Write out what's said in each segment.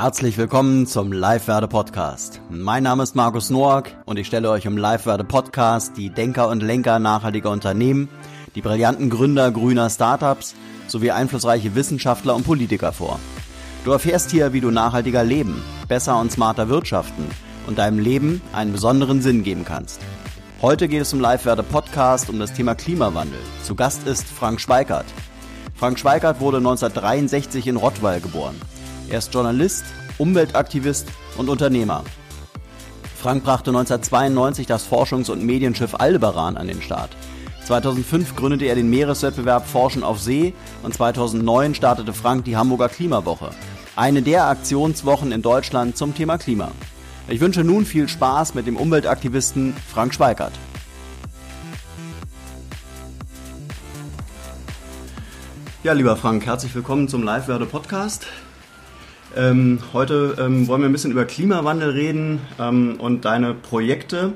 Herzlich willkommen zum Live-Werde Podcast. Mein Name ist Markus Noack und ich stelle euch im Live-Werde Podcast die Denker und Lenker nachhaltiger Unternehmen, die brillanten Gründer grüner Startups sowie einflussreiche Wissenschaftler und Politiker vor. Du erfährst hier, wie du nachhaltiger leben, besser und smarter wirtschaften und deinem Leben einen besonderen Sinn geben kannst. Heute geht es im Live-Werde Podcast um das Thema Klimawandel. Zu Gast ist Frank Schweikert. Frank Schweikert wurde 1963 in Rottweil geboren. Er ist Journalist, Umweltaktivist und Unternehmer. Frank brachte 1992 das Forschungs- und Medienschiff Aldebaran an den Start. 2005 gründete er den Meereswettbewerb Forschen auf See und 2009 startete Frank die Hamburger Klimawoche, eine der Aktionswochen in Deutschland zum Thema Klima. Ich wünsche nun viel Spaß mit dem Umweltaktivisten Frank Schweikert. Ja, lieber Frank, herzlich willkommen zum Live-Werde Podcast. Ähm, heute ähm, wollen wir ein bisschen über Klimawandel reden ähm, und deine Projekte.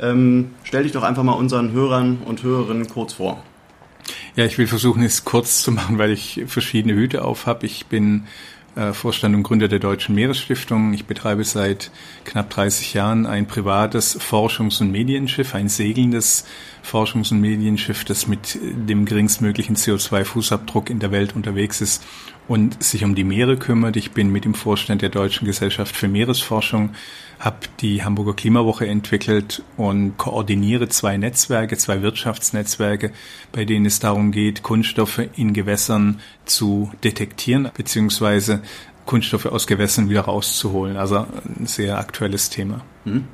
Ähm, stell dich doch einfach mal unseren Hörern und Hörerinnen kurz vor. Ja, ich will versuchen, es kurz zu machen, weil ich verschiedene Hüte auf habe. Ich bin äh, Vorstand und Gründer der Deutschen Meeresstiftung. Ich betreibe seit knapp 30 Jahren ein privates Forschungs- und Medienschiff, ein segelndes Forschungs- und Medienschiff, das mit dem geringstmöglichen CO2-Fußabdruck in der Welt unterwegs ist und sich um die Meere kümmert. Ich bin mit dem Vorstand der Deutschen Gesellschaft für Meeresforschung, habe die Hamburger Klimawoche entwickelt und koordiniere zwei Netzwerke, zwei Wirtschaftsnetzwerke, bei denen es darum geht, Kunststoffe in Gewässern zu detektieren, beziehungsweise Kunststoffe aus Gewässern wieder rauszuholen. Also ein sehr aktuelles Thema. Hm.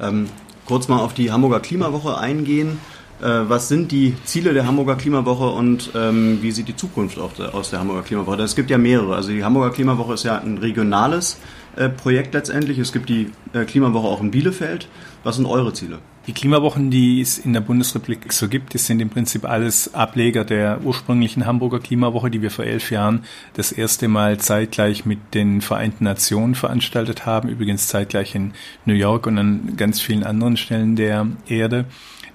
Ähm, kurz mal auf die Hamburger Klimawoche eingehen. Äh, was sind die Ziele der Hamburger Klimawoche und ähm, wie sieht die Zukunft aus der Hamburger Klimawoche? Es gibt ja mehrere. Also die Hamburger Klimawoche ist ja ein regionales äh, Projekt letztendlich. Es gibt die äh, Klimawoche auch in Bielefeld. Was sind eure Ziele? Die Klimawochen, die es in der Bundesrepublik so gibt, das sind im Prinzip alles Ableger der ursprünglichen Hamburger Klimawoche, die wir vor elf Jahren das erste Mal zeitgleich mit den Vereinten Nationen veranstaltet haben. Übrigens zeitgleich in New York und an ganz vielen anderen Stellen der Erde.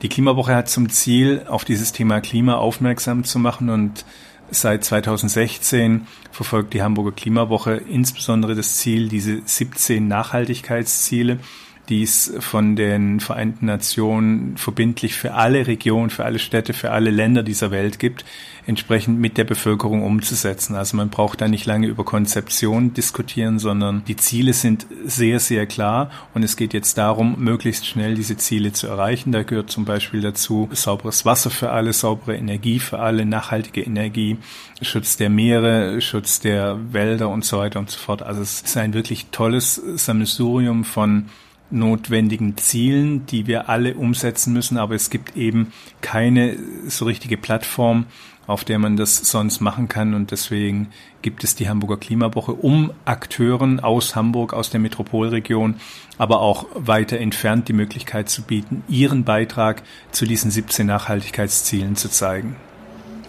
Die Klimawoche hat zum Ziel, auf dieses Thema Klima aufmerksam zu machen und seit 2016 verfolgt die Hamburger Klimawoche insbesondere das Ziel, diese 17 Nachhaltigkeitsziele die es von den Vereinten Nationen verbindlich für alle Regionen, für alle Städte, für alle Länder dieser Welt gibt, entsprechend mit der Bevölkerung umzusetzen. Also man braucht da nicht lange über Konzeption diskutieren, sondern die Ziele sind sehr, sehr klar und es geht jetzt darum, möglichst schnell diese Ziele zu erreichen. Da gehört zum Beispiel dazu sauberes Wasser für alle, saubere Energie für alle, nachhaltige Energie, Schutz der Meere, Schutz der Wälder und so weiter und so fort. Also es ist ein wirklich tolles Sammelsurium von notwendigen Zielen, die wir alle umsetzen müssen, aber es gibt eben keine so richtige Plattform, auf der man das sonst machen kann und deswegen gibt es die Hamburger Klimawoche, um Akteuren aus Hamburg, aus der Metropolregion, aber auch weiter entfernt die Möglichkeit zu bieten, ihren Beitrag zu diesen 17 Nachhaltigkeitszielen zu zeigen.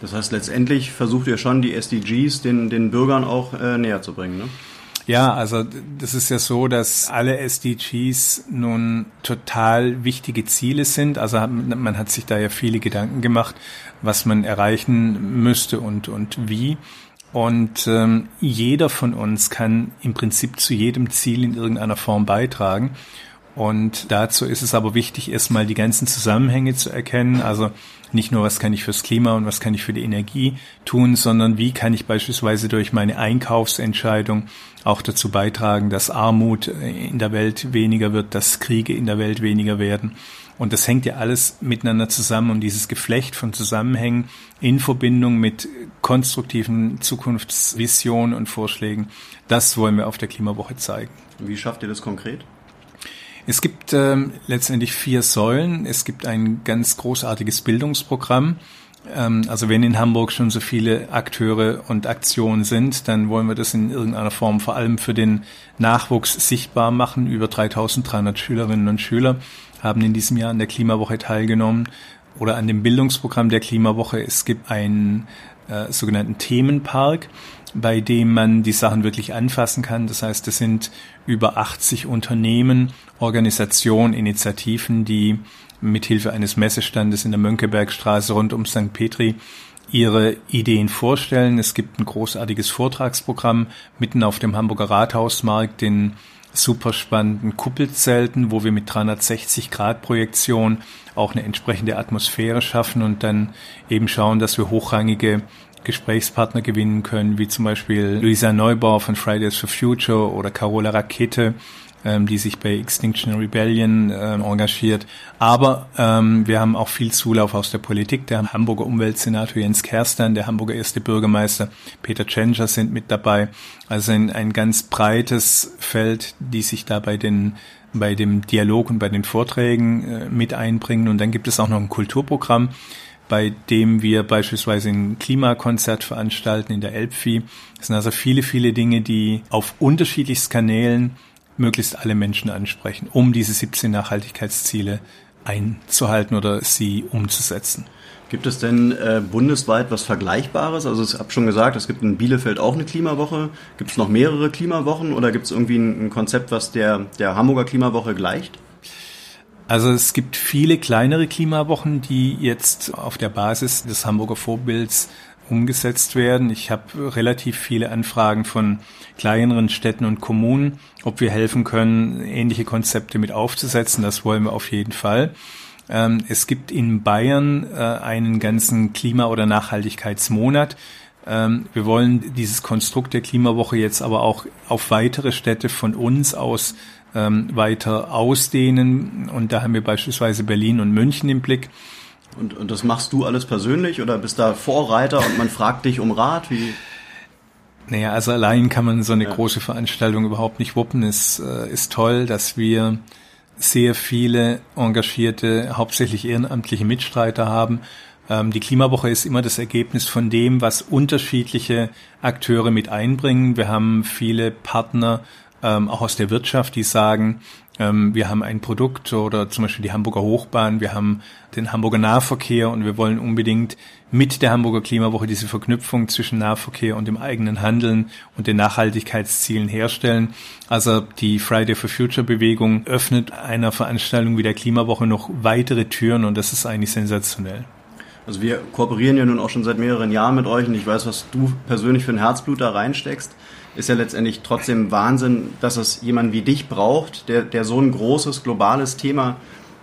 Das heißt, letztendlich versucht ihr schon die SDGs den, den Bürgern auch äh, näher zu bringen, ne? Ja, also das ist ja so, dass alle SDGs nun total wichtige Ziele sind. Also man hat sich da ja viele Gedanken gemacht, was man erreichen müsste und, und wie. Und ähm, jeder von uns kann im Prinzip zu jedem Ziel in irgendeiner Form beitragen. Und dazu ist es aber wichtig, erstmal die ganzen Zusammenhänge zu erkennen. Also nicht nur, was kann ich fürs Klima und was kann ich für die Energie tun, sondern wie kann ich beispielsweise durch meine Einkaufsentscheidung auch dazu beitragen, dass Armut in der Welt weniger wird, dass Kriege in der Welt weniger werden. Und das hängt ja alles miteinander zusammen und dieses Geflecht von Zusammenhängen in Verbindung mit konstruktiven Zukunftsvisionen und Vorschlägen, das wollen wir auf der Klimawoche zeigen. Wie schafft ihr das konkret? Es gibt ähm, letztendlich vier Säulen. Es gibt ein ganz großartiges Bildungsprogramm. Ähm, also wenn in Hamburg schon so viele Akteure und Aktionen sind, dann wollen wir das in irgendeiner Form vor allem für den Nachwuchs sichtbar machen. Über 3300 Schülerinnen und Schüler haben in diesem Jahr an der Klimawoche teilgenommen oder an dem Bildungsprogramm der Klimawoche. Es gibt einen äh, sogenannten Themenpark, bei dem man die Sachen wirklich anfassen kann. Das heißt, es sind über 80 Unternehmen, Organisationen, Initiativen, die mithilfe eines Messestandes in der Mönckebergstraße rund um St. Petri ihre Ideen vorstellen. Es gibt ein großartiges Vortragsprogramm mitten auf dem Hamburger Rathausmarkt, den super spannenden Kuppelzelten, wo wir mit 360 Grad Projektion auch eine entsprechende Atmosphäre schaffen und dann eben schauen, dass wir hochrangige Gesprächspartner gewinnen können, wie zum Beispiel Luisa Neubauer von Fridays for Future oder Carola Rakete, ähm, die sich bei Extinction Rebellion ähm, engagiert. Aber ähm, wir haben auch viel Zulauf aus der Politik. Der Hamburger Umweltsenator Jens Kerstan, der Hamburger erste Bürgermeister Peter Tschentscher sind mit dabei. Also ein, ein ganz breites Feld, die sich da bei den bei dem Dialog und bei den Vorträgen äh, mit einbringen. Und dann gibt es auch noch ein Kulturprogramm, bei dem wir beispielsweise ein Klimakonzert veranstalten in der Elbphie. Das sind also viele, viele Dinge, die auf unterschiedlichsten Kanälen möglichst alle Menschen ansprechen, um diese 17 Nachhaltigkeitsziele einzuhalten oder sie umzusetzen. Gibt es denn äh, bundesweit was Vergleichbares? Also ich habe schon gesagt, es gibt in Bielefeld auch eine Klimawoche. Gibt es noch mehrere Klimawochen oder gibt es irgendwie ein, ein, Konzept, was der, der Hamburger Klimawoche gleicht? Also es gibt viele kleinere Klimawochen, die jetzt auf der Basis des Hamburger Vorbilds umgesetzt werden. Ich habe relativ viele Anfragen von kleineren Städten und Kommunen, ob wir helfen können, ähnliche Konzepte mit aufzusetzen. Das wollen wir auf jeden Fall. Ähm, es gibt in Bayern äh, einen ganzen Klima- oder Nachhaltigkeitsmonat. Ähm, wir wollen dieses Konstrukt der Klimawoche jetzt aber auch auf weitere Städte von uns aus ähm, weiter ausdehnen. Und da haben wir beispielsweise Berlin und München im Blick. Und, und das machst du alles persönlich oder bist da Vorreiter und man fragt dich um Rat? Wie? Naja, also allein kann man so eine ja. große Veranstaltung überhaupt nicht wuppen. Es äh, ist toll, dass wir sehr viele engagierte, hauptsächlich ehrenamtliche Mitstreiter haben. Ähm, die Klimawoche ist immer das Ergebnis von dem, was unterschiedliche Akteure mit einbringen. Wir haben viele Partner, ähm, auch aus der Wirtschaft, die sagen, ähm, wir haben ein Produkt oder zum Beispiel die Hamburger Hochbahn, wir haben den Hamburger Nahverkehr und wir wollen unbedingt mit der Hamburger Klimawoche diese Verknüpfung zwischen Nahverkehr und dem eigenen Handeln und den Nachhaltigkeitszielen herstellen. Also die Friday for Future Bewegung öffnet einer Veranstaltung wie der Klimawoche noch weitere Türen und das ist eigentlich sensationell. Also wir kooperieren ja nun auch schon seit mehreren Jahren mit euch und ich weiß, was du persönlich für ein Herzblut da reinsteckst ist ja letztendlich trotzdem Wahnsinn, dass es jemanden wie dich braucht, der, der so ein großes globales Thema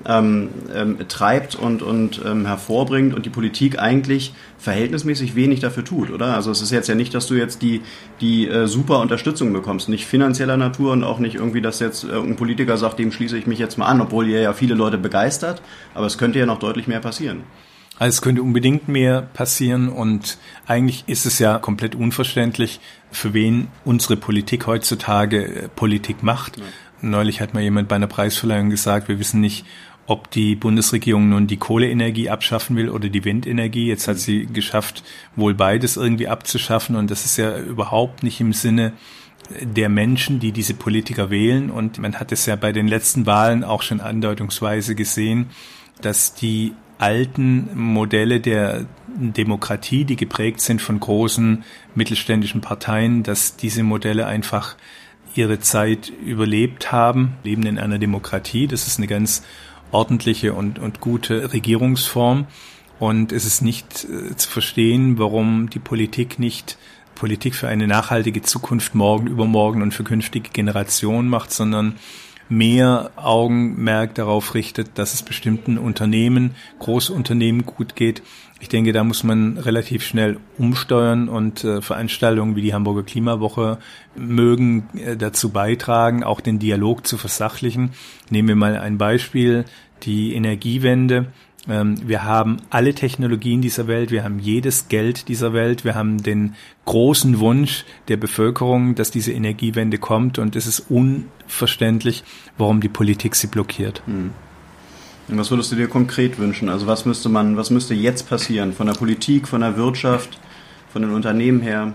ähm, ähm, treibt und, und ähm, hervorbringt und die Politik eigentlich verhältnismäßig wenig dafür tut, oder? Also es ist jetzt ja nicht, dass du jetzt die, die äh, super Unterstützung bekommst, nicht finanzieller Natur und auch nicht irgendwie, dass jetzt äh, ein Politiker sagt, dem schließe ich mich jetzt mal an, obwohl ihr ja viele Leute begeistert, aber es könnte ja noch deutlich mehr passieren. Also es könnte unbedingt mehr passieren und eigentlich ist es ja komplett unverständlich, für wen unsere Politik heutzutage äh, Politik macht. Ja. Neulich hat mal jemand bei einer Preisverleihung gesagt, wir wissen nicht, ob die Bundesregierung nun die Kohleenergie abschaffen will oder die Windenergie. Jetzt hat sie geschafft, wohl beides irgendwie abzuschaffen und das ist ja überhaupt nicht im Sinne der Menschen, die diese Politiker wählen. Und man hat es ja bei den letzten Wahlen auch schon andeutungsweise gesehen, dass die alten Modelle der Demokratie, die geprägt sind von großen mittelständischen Parteien, dass diese Modelle einfach ihre Zeit überlebt haben, leben in einer Demokratie. Das ist eine ganz ordentliche und, und gute Regierungsform. Und es ist nicht äh, zu verstehen, warum die Politik nicht Politik für eine nachhaltige Zukunft morgen, übermorgen und für künftige Generationen macht, sondern mehr Augenmerk darauf richtet, dass es bestimmten Unternehmen, Großunternehmen gut geht. Ich denke, da muss man relativ schnell umsteuern und äh, Veranstaltungen wie die Hamburger Klimawoche mögen äh, dazu beitragen, auch den Dialog zu versachlichen. Nehmen wir mal ein Beispiel, die Energiewende. Ähm, wir haben alle Technologien dieser Welt, wir haben jedes Geld dieser Welt, wir haben den großen Wunsch der Bevölkerung, dass diese Energiewende kommt und es ist unverständlich, warum die Politik sie blockiert. Hm. Was würdest du dir konkret wünschen? Also was müsste man, was müsste jetzt passieren? Von der Politik, von der Wirtschaft, von den Unternehmen her?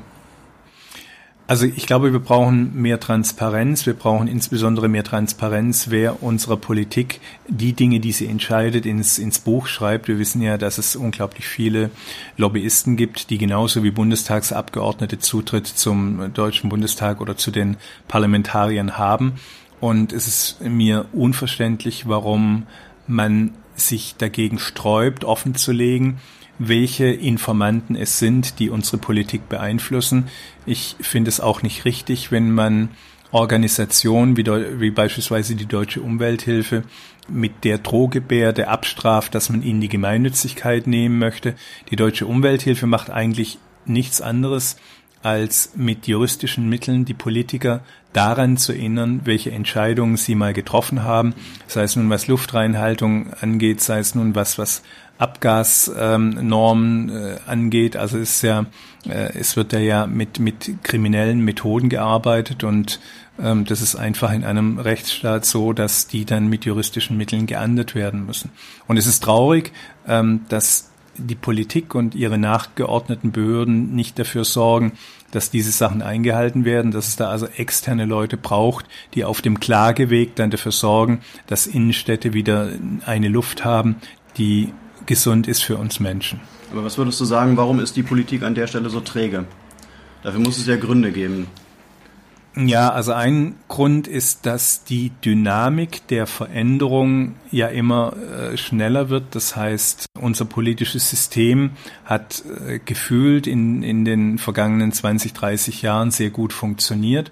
Also ich glaube, wir brauchen mehr Transparenz. Wir brauchen insbesondere mehr Transparenz, wer unserer Politik die Dinge, die sie entscheidet, ins, ins Buch schreibt. Wir wissen ja, dass es unglaublich viele Lobbyisten gibt, die genauso wie Bundestagsabgeordnete Zutritt zum Deutschen Bundestag oder zu den Parlamentariern haben. Und es ist mir unverständlich, warum man sich dagegen sträubt, offenzulegen, welche Informanten es sind, die unsere Politik beeinflussen. Ich finde es auch nicht richtig, wenn man Organisationen wie, wie beispielsweise die Deutsche Umwelthilfe mit der Drohgebärde abstraft, dass man ihnen die Gemeinnützigkeit nehmen möchte. Die Deutsche Umwelthilfe macht eigentlich nichts anderes, als mit juristischen Mitteln die Politiker daran zu erinnern, welche Entscheidungen sie mal getroffen haben, sei es nun was Luftreinhaltung angeht, sei es nun was, was Abgasnormen ähm, äh, angeht. Also ist ja, äh, es wird ja mit, mit kriminellen Methoden gearbeitet und ähm, das ist einfach in einem Rechtsstaat so, dass die dann mit juristischen Mitteln geahndet werden müssen. Und es ist traurig, ähm, dass die Politik und ihre nachgeordneten Behörden nicht dafür sorgen, dass diese Sachen eingehalten werden, dass es da also externe Leute braucht, die auf dem Klageweg dann dafür sorgen, dass Innenstädte wieder eine Luft haben, die gesund ist für uns Menschen. Aber was würdest du sagen, warum ist die Politik an der Stelle so träge? Dafür muss es ja Gründe geben. Ja, also ein Grund ist, dass die Dynamik der Veränderung ja immer äh, schneller wird. Das heißt, unser politisches System hat äh, gefühlt in, in den vergangenen 20, 30 Jahren sehr gut funktioniert.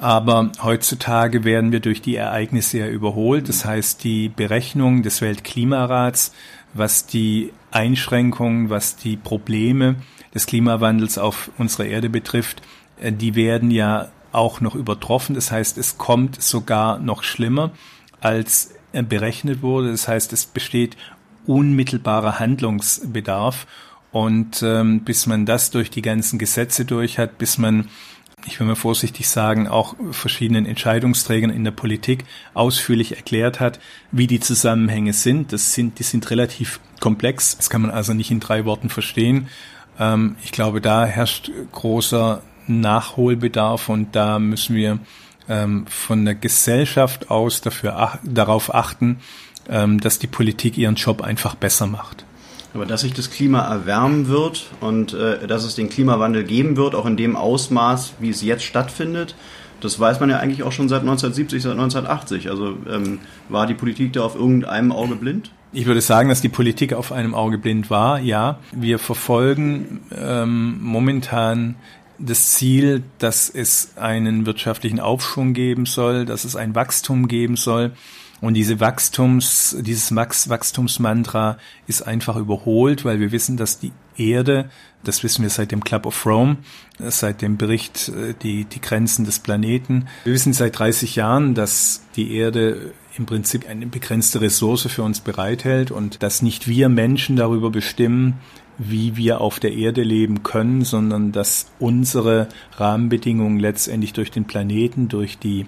Aber heutzutage werden wir durch die Ereignisse ja überholt. Das heißt, die Berechnung des Weltklimarats was die Einschränkungen, was die Probleme des Klimawandels auf unserer Erde betrifft, äh, die werden ja auch noch übertroffen. Das heißt, es kommt sogar noch schlimmer, als äh, berechnet wurde. Das heißt, es besteht unmittelbarer Handlungsbedarf. Und ähm, bis man das durch die ganzen Gesetze durch hat, bis man ich will mal vorsichtig sagen, auch verschiedenen Entscheidungsträgern in der Politik ausführlich erklärt hat, wie die Zusammenhänge sind. Das sind, die sind relativ komplex. Das kann man also nicht in drei Worten verstehen. Ähm, ich glaube, da herrscht großer Nachholbedarf und da müssen wir ähm, von der Gesellschaft aus dafür darauf achten, ähm, dass die Politik ihren Job einfach besser macht. Aber dass sich das Klima erwärmen wird und äh, dass es den Klimawandel geben wird, auch in dem Ausmaß, wie es jetzt stattfindet, das weiß man ja eigentlich auch schon seit 1970, seit 1980. Also ähm, war die Politik da auf irgendeinem Auge blind? Ich würde sagen, dass die Politik auf einem Auge blind war. Ja, wir verfolgen ähm, momentan das Ziel, dass es einen wirtschaftlichen Aufschwung geben soll, dass es ein Wachstum geben soll. Und diese Wachstums, dieses Wachstumsmantra ist einfach überholt, weil wir wissen, dass die Erde, das wissen wir seit dem Club of Rome, seit dem Bericht äh, die, die Grenzen des Planeten. Wir wissen seit 30 Jahren, dass die Erde im Prinzip eine begrenzte Ressource für uns bereithält und dass nicht wir Menschen darüber bestimmen, wie wir auf der Erde leben können, sondern dass unsere Rahmenbedingungen letztendlich durch den Planeten, durch die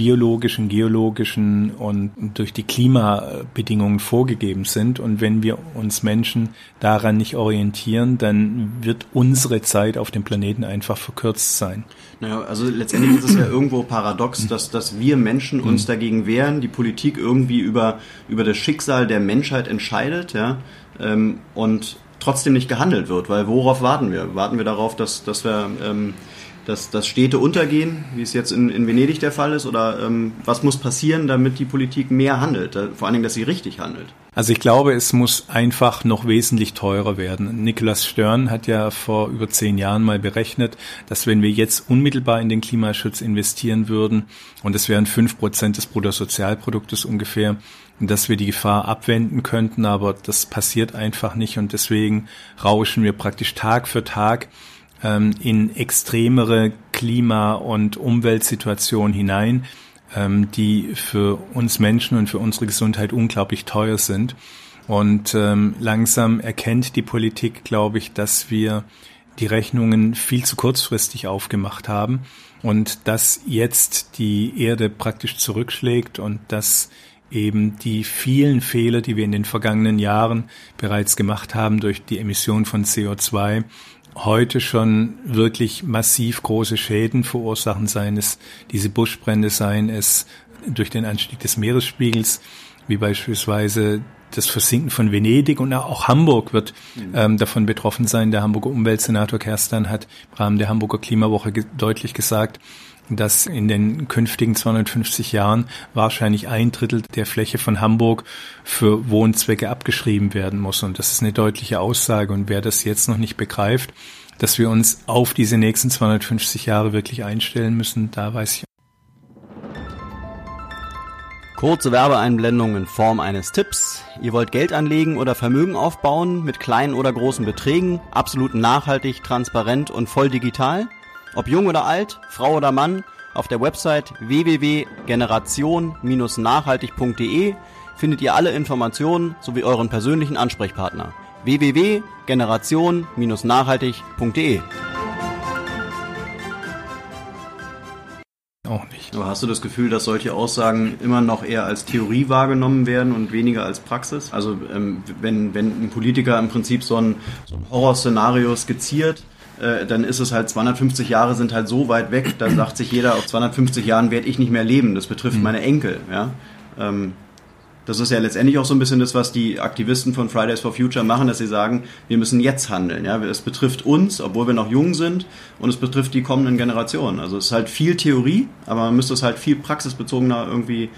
biologischen, geologischen und durch die Klimabedingungen vorgegeben sind. Und wenn wir uns Menschen daran nicht orientieren, dann wird unsere Zeit auf dem Planeten einfach verkürzt sein. Naja, also letztendlich ist es ja irgendwo paradox, dass, dass wir Menschen uns dagegen wehren, die Politik irgendwie über, über das Schicksal der Menschheit entscheidet, ja, ähm, und trotzdem nicht gehandelt wird, weil worauf warten wir? Warten wir darauf, dass, dass wir ähm, dass, dass Städte untergehen, wie es jetzt in, in Venedig der Fall ist? Oder ähm, was muss passieren, damit die Politik mehr handelt? Vor allen Dingen, dass sie richtig handelt. Also ich glaube, es muss einfach noch wesentlich teurer werden. Nicholas Stern hat ja vor über zehn Jahren mal berechnet, dass wenn wir jetzt unmittelbar in den Klimaschutz investieren würden, und das wären fünf Prozent des Bruttosozialproduktes ungefähr, dass wir die Gefahr abwenden könnten, aber das passiert einfach nicht und deswegen rauschen wir praktisch Tag für Tag ähm, in extremere Klima- und Umweltsituationen hinein, ähm, die für uns Menschen und für unsere Gesundheit unglaublich teuer sind. Und ähm, langsam erkennt die Politik, glaube ich, dass wir die Rechnungen viel zu kurzfristig aufgemacht haben und dass jetzt die Erde praktisch zurückschlägt und dass eben die vielen Fehler, die wir in den vergangenen Jahren bereits gemacht haben durch die Emission von CO2, heute schon wirklich massiv große Schäden verursachen, seien es diese Buschbrände, seien es durch den Anstieg des Meeresspiegels, wie beispielsweise das Versinken von Venedig und auch Hamburg wird mhm. ähm, davon betroffen sein. Der Hamburger Umweltsenator Kerstan hat im Rahmen der Hamburger Klimawoche ge deutlich gesagt, dass in den künftigen 250 Jahren wahrscheinlich ein Drittel der Fläche von Hamburg für Wohnzwecke abgeschrieben werden muss. Und das ist eine deutliche Aussage. Und wer das jetzt noch nicht begreift, dass wir uns auf diese nächsten 250 Jahre wirklich einstellen müssen, da weiß ich. Kurze Werbeeinblendung in Form eines Tipps. Ihr wollt Geld anlegen oder Vermögen aufbauen mit kleinen oder großen Beträgen, absolut nachhaltig, transparent und voll digital? Ob jung oder alt, Frau oder Mann, auf der Website www.generation-nachhaltig.de findet ihr alle Informationen sowie euren persönlichen Ansprechpartner. www.generation-nachhaltig.de Auch nicht. Aber hast du das Gefühl, dass solche Aussagen immer noch eher als Theorie wahrgenommen werden und weniger als Praxis? Also ähm, wenn, wenn ein Politiker im Prinzip so ein, so ein Horrorszenario skizziert, äh, dann ist es halt 250 Jahre sind halt so weit weg, da sagt sich jeder, auf 250 Jahren werde ich nicht mehr leben. Das betrifft mhm. meine Enkel. Ja? Ähm, das ist ja letztendlich auch so ein bisschen das, was die Aktivisten von Fridays for Future machen, dass sie sagen, wir müssen jetzt handeln. Ja, es betrifft uns, obwohl wir noch jung sind, und es betrifft die kommenden Generationen. Also es ist halt viel Theorie, aber man müsste es halt viel praxisbezogener irgendwie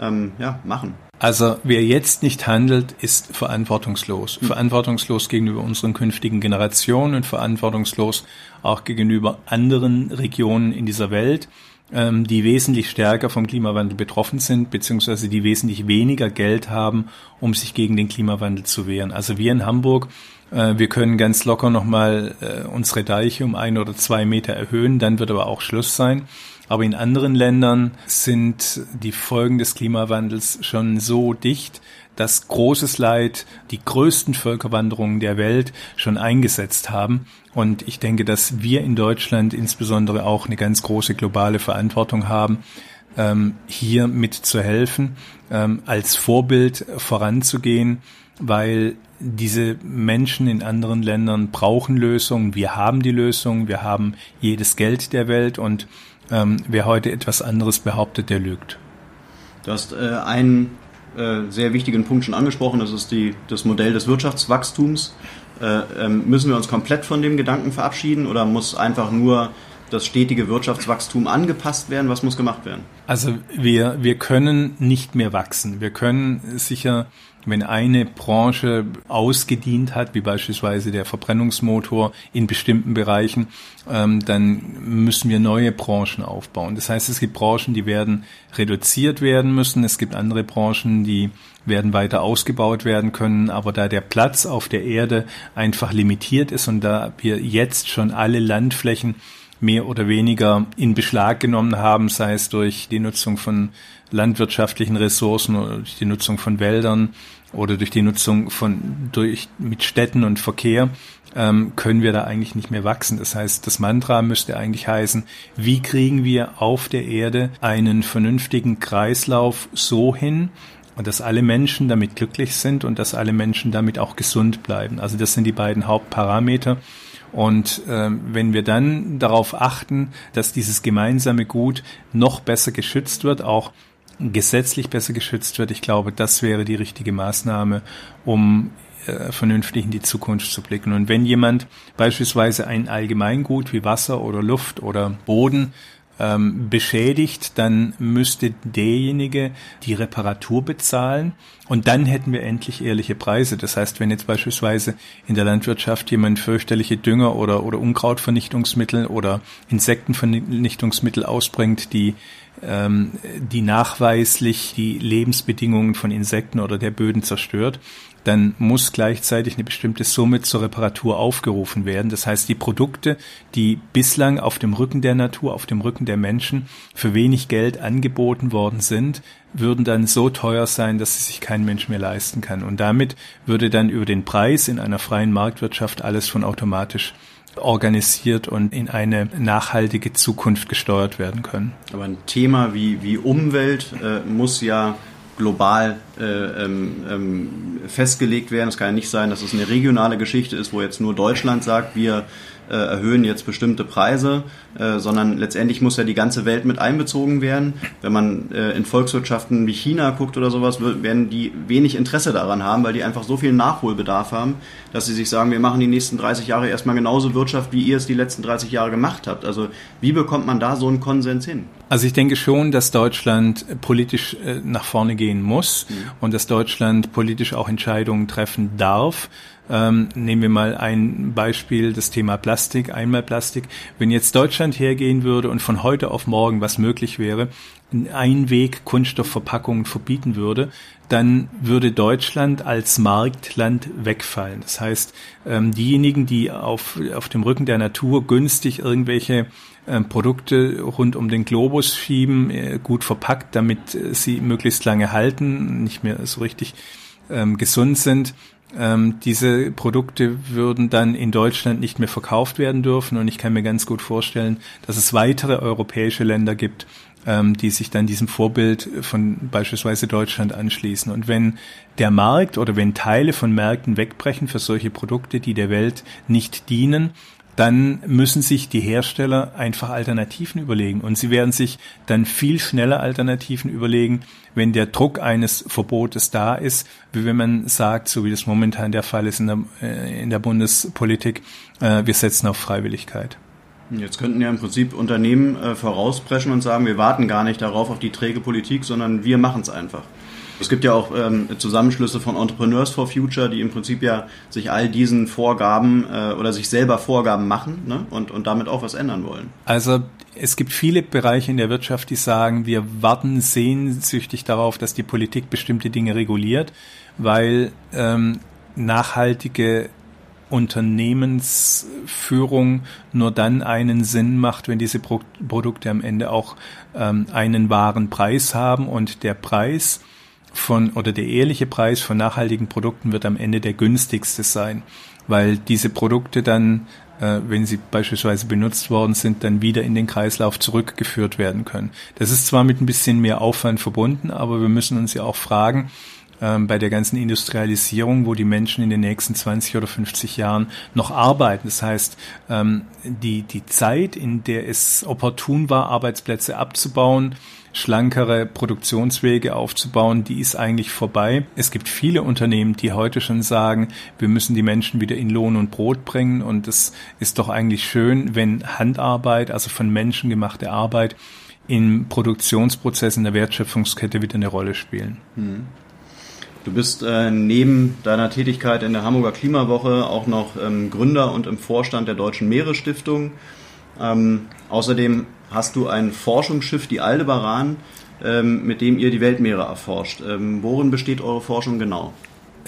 ähm, ja, machen. Also wer jetzt nicht handelt, ist verantwortungslos. Mhm. Verantwortungslos gegenüber unseren künftigen Generationen und verantwortungslos auch gegenüber anderen Regionen in dieser Welt, ähm, die wesentlich stärker vom Klimawandel betroffen sind, beziehungsweise die wesentlich weniger Geld haben, um sich gegen den Klimawandel zu wehren. Also wir in Hamburg wir können ganz locker nochmal äh, unsere Deiche um ein oder zwei Meter erhöhen, dann wird aber auch Schluss sein. Aber in anderen Ländern sind die Folgen des Klimawandels schon so dicht, dass großes Leid die größten Völkerwanderungen der Welt schon eingesetzt haben. Und ich denke, dass wir in Deutschland insbesondere auch eine ganz große globale Verantwortung haben, ähm, hier mitzuhelfen, ähm, als Vorbild voranzugehen, weil diese Menschen in anderen Ländern brauchen Lösungen. Wir haben die Lösungen, wir haben jedes Geld der Welt und ähm, wer heute etwas anderes behauptet, der lügt. Du hast äh, einen äh, sehr wichtigen Punkt schon angesprochen, das ist die, das Modell des Wirtschaftswachstums. Äh, ähm, müssen wir uns komplett von dem Gedanken verabschieden oder muss einfach nur das stetige Wirtschaftswachstum angepasst werden? Was muss gemacht werden? Also wir, wir können nicht mehr wachsen. Wir können sicher wenn eine Branche ausgedient hat, wie beispielsweise der Verbrennungsmotor in bestimmten Bereichen, ähm, dann müssen wir neue Branchen aufbauen. Das heißt, es gibt Branchen, die werden reduziert werden müssen. Es gibt andere Branchen, die werden weiter ausgebaut werden können. Aber da der Platz auf der Erde einfach limitiert ist und da wir jetzt schon alle Landflächen mehr oder weniger in Beschlag genommen haben, sei es durch die Nutzung von landwirtschaftlichen Ressourcen oder durch die Nutzung von Wäldern oder durch die Nutzung von durch mit Städten und Verkehr ähm, können wir da eigentlich nicht mehr wachsen. Das heißt, das Mantra müsste eigentlich heißen, wie kriegen wir auf der Erde einen vernünftigen Kreislauf so hin, und dass alle Menschen damit glücklich sind und dass alle Menschen damit auch gesund bleiben. Also das sind die beiden Hauptparameter. Und äh, wenn wir dann darauf achten, dass dieses gemeinsame Gut noch besser geschützt wird, auch gesetzlich besser geschützt wird. Ich glaube, das wäre die richtige Maßnahme, um äh, vernünftig in die Zukunft zu blicken. Und wenn jemand beispielsweise ein Allgemeingut wie Wasser oder Luft oder Boden ähm, beschädigt, dann müsste derjenige die Reparatur bezahlen und dann hätten wir endlich ehrliche Preise. Das heißt, wenn jetzt beispielsweise in der Landwirtschaft jemand fürchterliche Dünger oder, oder Unkrautvernichtungsmittel oder Insektenvernichtungsmittel ausbringt, die ähm, die nachweislich die Lebensbedingungen von Insekten oder der Böden zerstört, dann muss gleichzeitig eine bestimmte Summe zur Reparatur aufgerufen werden. Das heißt, die Produkte, die bislang auf dem Rücken der Natur, auf dem Rücken der Menschen für wenig Geld angeboten worden sind, würden dann so teuer sein, dass es sich kein Mensch mehr leisten kann. Und damit würde dann über den Preis in einer freien Marktwirtschaft alles von automatisch organisiert und in eine nachhaltige Zukunft gesteuert werden können. Aber ein Thema wie, wie Umwelt äh, muss ja global äh, ähm, ähm, festgelegt werden. Es kann ja nicht sein, dass es eine regionale Geschichte ist, wo jetzt nur Deutschland sagt, wir äh, erhöhen jetzt bestimmte Preise, äh, sondern letztendlich muss ja die ganze Welt mit einbezogen werden. Wenn man äh, in Volkswirtschaften wie China guckt oder sowas, werden die wenig Interesse daran haben, weil die einfach so viel Nachholbedarf haben, dass sie sich sagen, wir machen die nächsten 30 Jahre erstmal genauso Wirtschaft, wie ihr es die letzten 30 Jahre gemacht habt. Also wie bekommt man da so einen Konsens hin? Also ich denke schon, dass Deutschland politisch äh, nach vorne gehen muss mhm. und dass Deutschland politisch auch Entscheidungen treffen darf. Ähm, nehmen wir mal ein Beispiel, das Thema Plastik, Einmalplastik. Wenn jetzt Deutschland hergehen würde und von heute auf morgen, was möglich wäre, Einweg Kunststoffverpackungen verbieten würde, dann würde Deutschland als Marktland wegfallen. Das heißt, ähm, diejenigen, die auf, auf dem Rücken der Natur günstig irgendwelche Produkte rund um den Globus schieben, äh, gut verpackt, damit äh, sie möglichst lange halten, nicht mehr so richtig ähm, gesund sind, ähm, diese Produkte würden dann in Deutschland nicht mehr verkauft werden dürfen und ich kann mir ganz gut vorstellen, dass es weitere europäische Länder gibt, ähm, die sich dann diesem Vorbild von beispielsweise Deutschland anschließen. Und wenn der Markt oder wenn Teile von Märkten wegbrechen für solche Produkte, die der Welt nicht dienen, dann müssen sich die Hersteller einfach Alternativen überlegen. Und sie werden sich dann viel schneller Alternativen überlegen, wenn der Druck eines Verbotes da ist, wie wenn man sagt, so wie das momentan der Fall ist in der, äh, in der Bundespolitik, äh, wir setzen auf Freiwilligkeit. Jetzt könnten ja im Prinzip Unternehmen äh, vorauspreschen und sagen, wir warten gar nicht darauf auf die träge Politik, sondern wir machen es einfach. Es gibt ja auch ähm, Zusammenschlüsse von Entrepreneurs for Future, die im Prinzip ja sich all diesen Vorgaben äh, oder sich selber Vorgaben machen ne? und, und damit auch was ändern wollen. Also es gibt viele Bereiche in der Wirtschaft, die sagen, wir warten sehnsüchtig darauf, dass die Politik bestimmte Dinge reguliert, weil ähm, nachhaltige Unternehmensführung nur dann einen Sinn macht, wenn diese Pro Produkte am Ende auch ähm, einen wahren Preis haben und der Preis von oder der ehrliche Preis von nachhaltigen Produkten wird am Ende der günstigste sein, weil diese Produkte dann, äh, wenn sie beispielsweise benutzt worden sind, dann wieder in den Kreislauf zurückgeführt werden können. Das ist zwar mit ein bisschen mehr Aufwand verbunden, aber wir müssen uns ja auch fragen, ähm, bei der ganzen Industrialisierung, wo die Menschen in den nächsten 20 oder 50 Jahren noch arbeiten. Das heißt, ähm, die, die Zeit, in der es opportun war, Arbeitsplätze abzubauen, schlankere Produktionswege aufzubauen, die ist eigentlich vorbei. Es gibt viele Unternehmen, die heute schon sagen, wir müssen die Menschen wieder in Lohn und Brot bringen und es ist doch eigentlich schön, wenn Handarbeit, also von Menschen gemachte Arbeit, im Produktionsprozess in der Wertschöpfungskette wieder eine Rolle spielen. Hm. Du bist äh, neben deiner Tätigkeit in der Hamburger Klimawoche auch noch ähm, Gründer und im Vorstand der Deutschen Meeresstiftung. Ähm, außerdem hast du ein Forschungsschiff, die Aldebaran, ähm, mit dem ihr die Weltmeere erforscht. Ähm, worin besteht eure Forschung genau?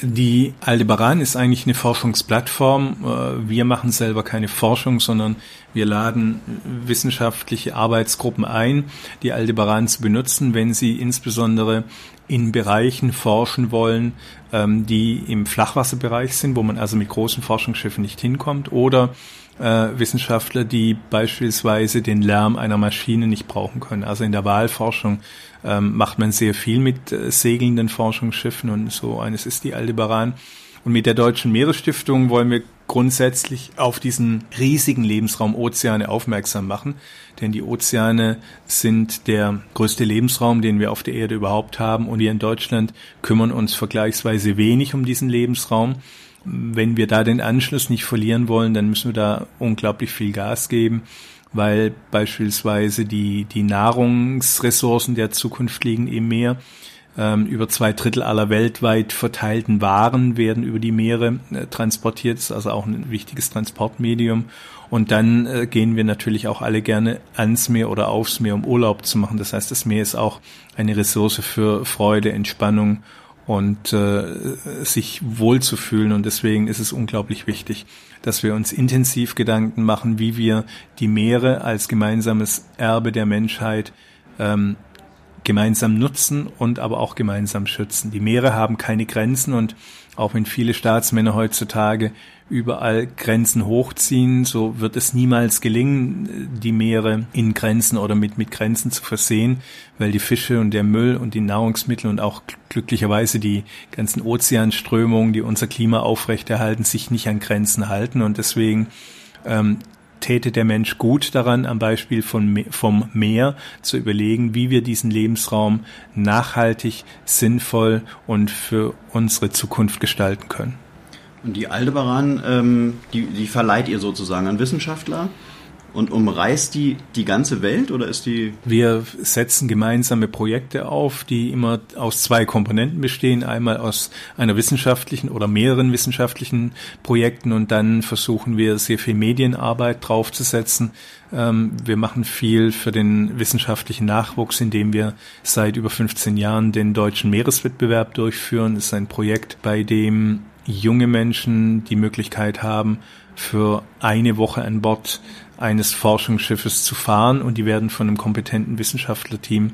Die Aldebaran ist eigentlich eine Forschungsplattform. Äh, wir machen selber keine Forschung, sondern wir laden wissenschaftliche Arbeitsgruppen ein, die Aldebaran zu benutzen, wenn sie insbesondere in Bereichen forschen wollen, ähm, die im Flachwasserbereich sind, wo man also mit großen Forschungsschiffen nicht hinkommt, oder äh, Wissenschaftler, die beispielsweise den Lärm einer Maschine nicht brauchen können. Also in der Wahlforschung ähm, macht man sehr viel mit äh, segelnden Forschungsschiffen und so eines ist die Aldebaran. Und mit der Deutschen Meeresstiftung wollen wir grundsätzlich auf diesen riesigen Lebensraum Ozeane aufmerksam machen. Denn die Ozeane sind der größte Lebensraum, den wir auf der Erde überhaupt haben. Und wir in Deutschland kümmern uns vergleichsweise wenig um diesen Lebensraum wenn wir da den Anschluss nicht verlieren wollen, dann müssen wir da unglaublich viel Gas geben, weil beispielsweise die, die Nahrungsressourcen der Zukunft liegen im Meer. Ähm, über zwei Drittel aller weltweit verteilten Waren werden über die Meere äh, transportiert, ist also auch ein wichtiges Transportmedium. Und dann äh, gehen wir natürlich auch alle gerne ans Meer oder aufs Meer, um Urlaub zu machen. Das heißt, das Meer ist auch eine Ressource für Freude, Entspannung und äh, sich wohlzufühlen. Und deswegen ist es unglaublich wichtig, dass wir uns intensiv Gedanken machen, wie wir die Meere als gemeinsames Erbe der Menschheit ähm, gemeinsam nutzen und aber auch gemeinsam schützen. Die Meere haben keine Grenzen und auch wenn viele Staatsmänner heutzutage überall Grenzen hochziehen, so wird es niemals gelingen, die Meere in Grenzen oder mit, mit Grenzen zu versehen, weil die Fische und der Müll und die Nahrungsmittel und auch glücklicherweise die ganzen Ozeanströmungen, die unser Klima aufrechterhalten, sich nicht an Grenzen halten. Und deswegen ähm, täte der Mensch gut daran, am Beispiel von, vom Meer zu überlegen, wie wir diesen Lebensraum nachhaltig, sinnvoll und für unsere Zukunft gestalten können. Und die Aldebaran, ähm, die, die verleiht ihr sozusagen an Wissenschaftler? Und umreißt die die ganze Welt oder ist die? Wir setzen gemeinsame Projekte auf, die immer aus zwei Komponenten bestehen. Einmal aus einer wissenschaftlichen oder mehreren wissenschaftlichen Projekten und dann versuchen wir sehr viel Medienarbeit draufzusetzen. Ähm, wir machen viel für den wissenschaftlichen Nachwuchs, indem wir seit über 15 Jahren den deutschen Meereswettbewerb durchführen. Das ist ein Projekt, bei dem junge Menschen die Möglichkeit haben, für eine Woche an Bord eines Forschungsschiffes zu fahren und die werden von einem kompetenten Wissenschaftlerteam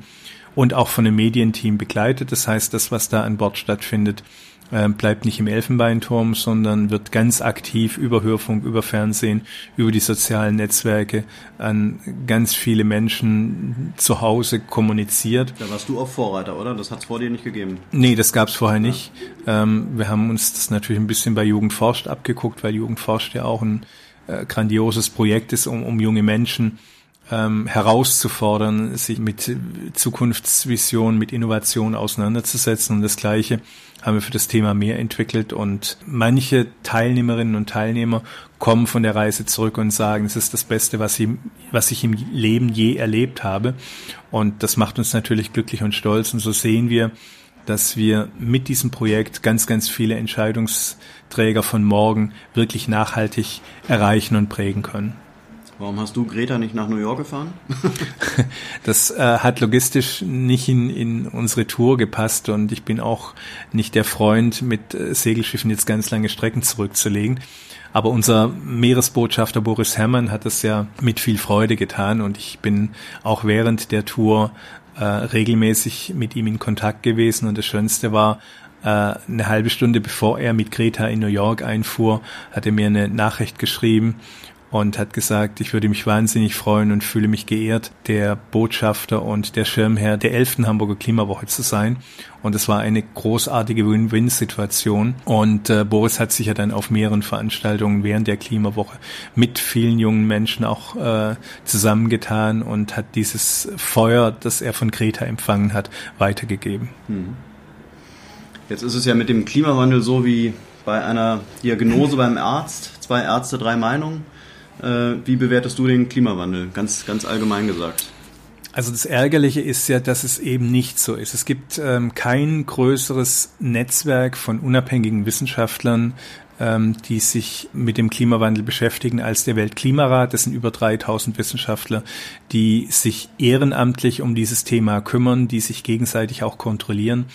und auch von einem Medienteam begleitet. Das heißt, das, was da an Bord stattfindet, äh, bleibt nicht im Elfenbeinturm, sondern wird ganz aktiv über Hörfunk, über Fernsehen, über die sozialen Netzwerke an ganz viele Menschen zu Hause kommuniziert. Da warst du auch Vorreiter, oder? Das hat es vor dir nicht gegeben. Nee, das gab es vorher ja. nicht. Ähm, wir haben uns das natürlich ein bisschen bei Jugend forscht abgeguckt, weil Jugend forscht ja auch ein äh, grandioses Projekt ist, um, um junge Menschen ähm, herauszufordern, sich mit Zukunftsvision, mit Innovation auseinanderzusetzen. Und das Gleiche haben wir für das Thema Meer entwickelt. Und manche Teilnehmerinnen und Teilnehmer kommen von der Reise zurück und sagen, es ist das Beste, was ich, was ich im Leben je erlebt habe. Und das macht uns natürlich glücklich und stolz. Und so sehen wir, dass wir mit diesem Projekt ganz, ganz viele Entscheidungsträger von morgen wirklich nachhaltig erreichen und prägen können. Warum hast du Greta nicht nach New York gefahren? das äh, hat logistisch nicht in, in unsere Tour gepasst und ich bin auch nicht der Freund, mit äh, Segelschiffen jetzt ganz lange Strecken zurückzulegen. Aber unser Meeresbotschafter Boris Herrmann hat das ja mit viel Freude getan und ich bin auch während der Tour äh, regelmäßig mit ihm in Kontakt gewesen. Und das Schönste war, äh, eine halbe Stunde bevor er mit Greta in New York einfuhr, hat er mir eine Nachricht geschrieben und hat gesagt, ich würde mich wahnsinnig freuen und fühle mich geehrt, der Botschafter und der Schirmherr der 11. Hamburger Klimawoche zu sein. Und es war eine großartige Win-Win-Situation. Und äh, Boris hat sich ja dann auf mehreren Veranstaltungen während der Klimawoche mit vielen jungen Menschen auch äh, zusammengetan und hat dieses Feuer, das er von Greta empfangen hat, weitergegeben. Hm. Jetzt ist es ja mit dem Klimawandel so wie bei einer Diagnose beim Arzt. Zwei Ärzte, drei Meinungen. Äh, wie bewertest du den Klimawandel? Ganz, ganz allgemein gesagt. Also das Ärgerliche ist ja, dass es eben nicht so ist. Es gibt ähm, kein größeres Netzwerk von unabhängigen Wissenschaftlern, ähm, die sich mit dem Klimawandel beschäftigen, als der Weltklimarat. Das sind über 3000 Wissenschaftler, die sich ehrenamtlich um dieses Thema kümmern, die sich gegenseitig auch kontrollieren.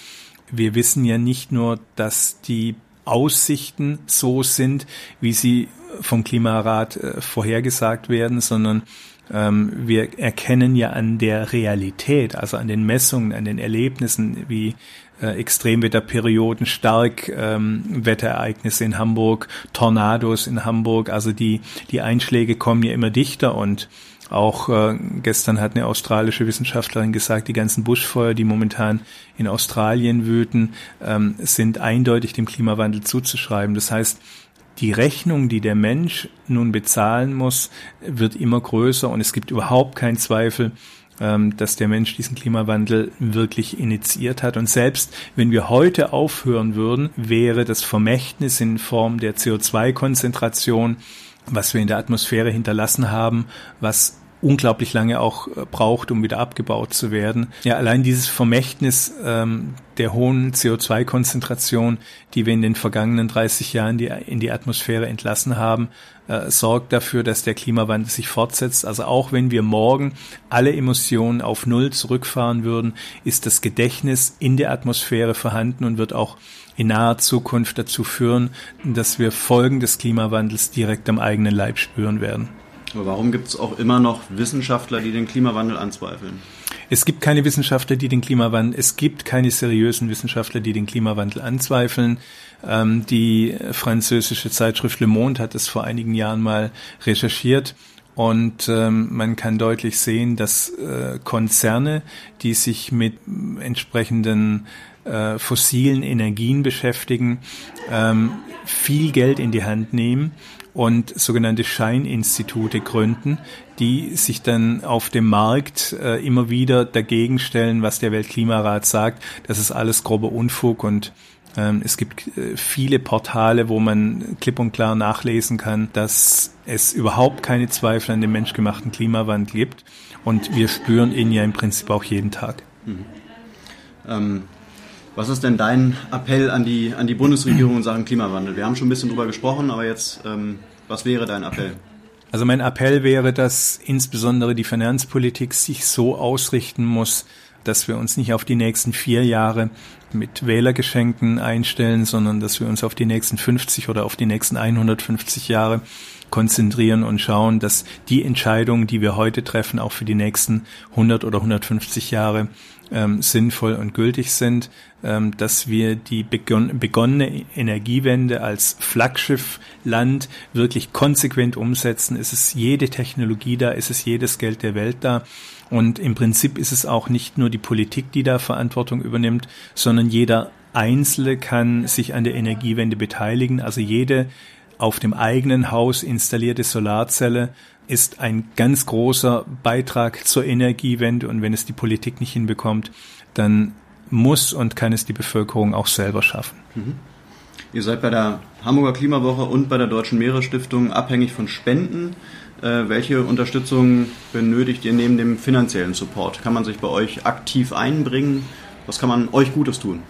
Wir wissen ja nicht nur, dass die Aussichten so sind, wie sie vom Klimarat äh, vorhergesagt werden, sondern ähm, wir erkennen ja an der Realität, also an den Messungen, an den Erlebnissen, wie äh, Extremwetterperioden, Starkwetterereignisse ähm, in Hamburg, Tornados in Hamburg, also die, die Einschläge kommen ja immer dichter und auch äh, gestern hat eine australische Wissenschaftlerin gesagt, die ganzen Buschfeuer, die momentan in Australien wüten, ähm, sind eindeutig dem Klimawandel zuzuschreiben. Das heißt, die Rechnung, die der Mensch nun bezahlen muss, wird immer größer und es gibt überhaupt keinen Zweifel, ähm, dass der Mensch diesen Klimawandel wirklich initiiert hat. Und selbst wenn wir heute aufhören würden, wäre das Vermächtnis in Form der CO2-Konzentration, was wir in der Atmosphäre hinterlassen haben, was unglaublich lange auch äh, braucht, um wieder abgebaut zu werden. Ja, allein dieses Vermächtnis ähm, der hohen CO2-Konzentration, die wir in den vergangenen 30 Jahren die, in die Atmosphäre entlassen haben, äh, sorgt dafür, dass der Klimawandel sich fortsetzt. Also auch wenn wir morgen alle Emissionen auf Null zurückfahren würden, ist das Gedächtnis in der Atmosphäre vorhanden und wird auch in naher Zukunft dazu führen, dass wir Folgen des Klimawandels direkt am eigenen Leib spüren werden. Aber warum gibt es auch immer noch Wissenschaftler, die den Klimawandel anzweifeln? Es gibt keine Wissenschaftler, die den Klimawandel, es gibt keine seriösen Wissenschaftler, die den Klimawandel anzweifeln. Ähm, die französische Zeitschrift Le Monde hat es vor einigen Jahren mal recherchiert. Und ähm, man kann deutlich sehen, dass äh, Konzerne, die sich mit entsprechenden äh, fossilen Energien beschäftigen, ähm, viel Geld in die Hand nehmen und sogenannte Scheininstitute gründen, die sich dann auf dem Markt äh, immer wieder dagegen stellen, was der Weltklimarat sagt. Das ist alles grober Unfug und ähm, es gibt äh, viele Portale, wo man klipp und klar nachlesen kann, dass es überhaupt keine Zweifel an dem menschgemachten Klimawandel gibt. Und wir spüren ihn ja im Prinzip auch jeden Tag. Mhm. Ähm, was ist denn dein Appell an die, an die Bundesregierung in Sachen Klimawandel? Wir haben schon ein bisschen drüber gesprochen, aber jetzt, ähm, was wäre dein Appell? Also mein Appell wäre, dass insbesondere die Finanzpolitik sich so ausrichten muss, dass wir uns nicht auf die nächsten vier Jahre mit Wählergeschenken einstellen, sondern dass wir uns auf die nächsten 50 oder auf die nächsten 150 Jahre konzentrieren und schauen, dass die Entscheidungen, die wir heute treffen, auch für die nächsten 100 oder 150 Jahre ähm, sinnvoll und gültig sind, ähm, dass wir die begon begonnene Energiewende als Flaggschiffland wirklich konsequent umsetzen. Es ist jede Technologie da, es ist jedes Geld der Welt da. Und im Prinzip ist es auch nicht nur die Politik, die da Verantwortung übernimmt, sondern jeder Einzelne kann sich an der Energiewende beteiligen. Also jede auf dem eigenen Haus installierte Solarzelle ist ein ganz großer Beitrag zur Energiewende und wenn es die Politik nicht hinbekommt, dann muss und kann es die Bevölkerung auch selber schaffen. Mhm. Ihr seid bei der Hamburger Klimawoche und bei der Deutschen Meeresstiftung abhängig von Spenden. Äh, welche Unterstützung benötigt ihr neben dem finanziellen Support? Kann man sich bei euch aktiv einbringen? Was kann man euch Gutes tun?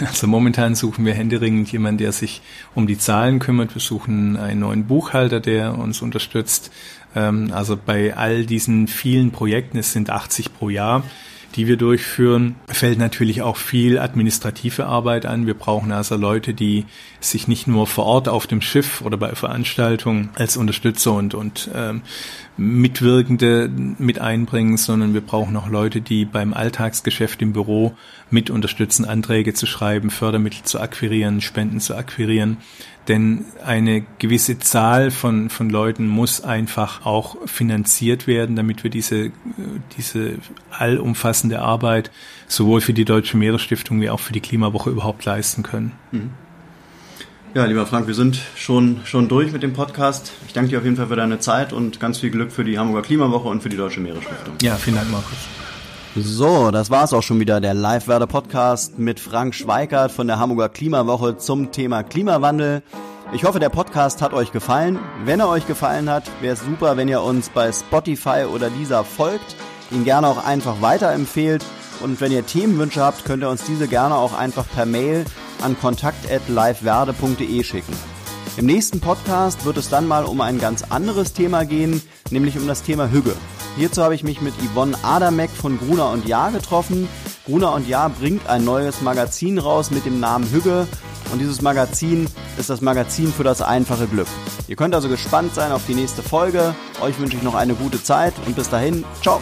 Also momentan suchen wir händeringend jemanden, der sich um die Zahlen kümmert. Wir suchen einen neuen Buchhalter, der uns unterstützt. Ähm, also bei all diesen vielen Projekten, es sind 80 pro Jahr, die wir durchführen, fällt natürlich auch viel administrative Arbeit an. Wir brauchen also Leute, die sich nicht nur vor Ort auf dem Schiff oder bei Veranstaltungen als Unterstützer und, und ähm, Mitwirkende mit einbringen, sondern wir brauchen auch Leute, die beim Alltagsgeschäft im Büro mit unterstützen, Anträge zu schreiben, Fördermittel zu akquirieren, Spenden zu akquirieren. Denn eine gewisse Zahl von, von Leuten muss einfach auch finanziert werden, damit wir diese, diese allumfassende Arbeit sowohl für die Deutsche Meeresstiftung wie auch für die Klimawoche überhaupt leisten können. Mhm. Ja, lieber Frank, wir sind schon, schon durch mit dem Podcast. Ich danke dir auf jeden Fall für deine Zeit und ganz viel Glück für die Hamburger Klimawoche und für die Deutsche Meeresstiftung. Ja, vielen Dank, Markus. So, das war's auch schon wieder, der Live-Werde-Podcast mit Frank Schweikert von der Hamburger Klimawoche zum Thema Klimawandel. Ich hoffe, der Podcast hat euch gefallen. Wenn er euch gefallen hat, wäre es super, wenn ihr uns bei Spotify oder dieser folgt, ihn gerne auch einfach weiterempfehlt. Und wenn ihr Themenwünsche habt, könnt ihr uns diese gerne auch einfach per Mail an kontakt.liveverde.de schicken. Im nächsten Podcast wird es dann mal um ein ganz anderes Thema gehen, nämlich um das Thema Hügge. Hierzu habe ich mich mit Yvonne Adamek von Gruner und Jahr getroffen. Gruner und Jahr bringt ein neues Magazin raus mit dem Namen Hügge und dieses Magazin ist das Magazin für das einfache Glück. Ihr könnt also gespannt sein auf die nächste Folge. Euch wünsche ich noch eine gute Zeit und bis dahin, ciao!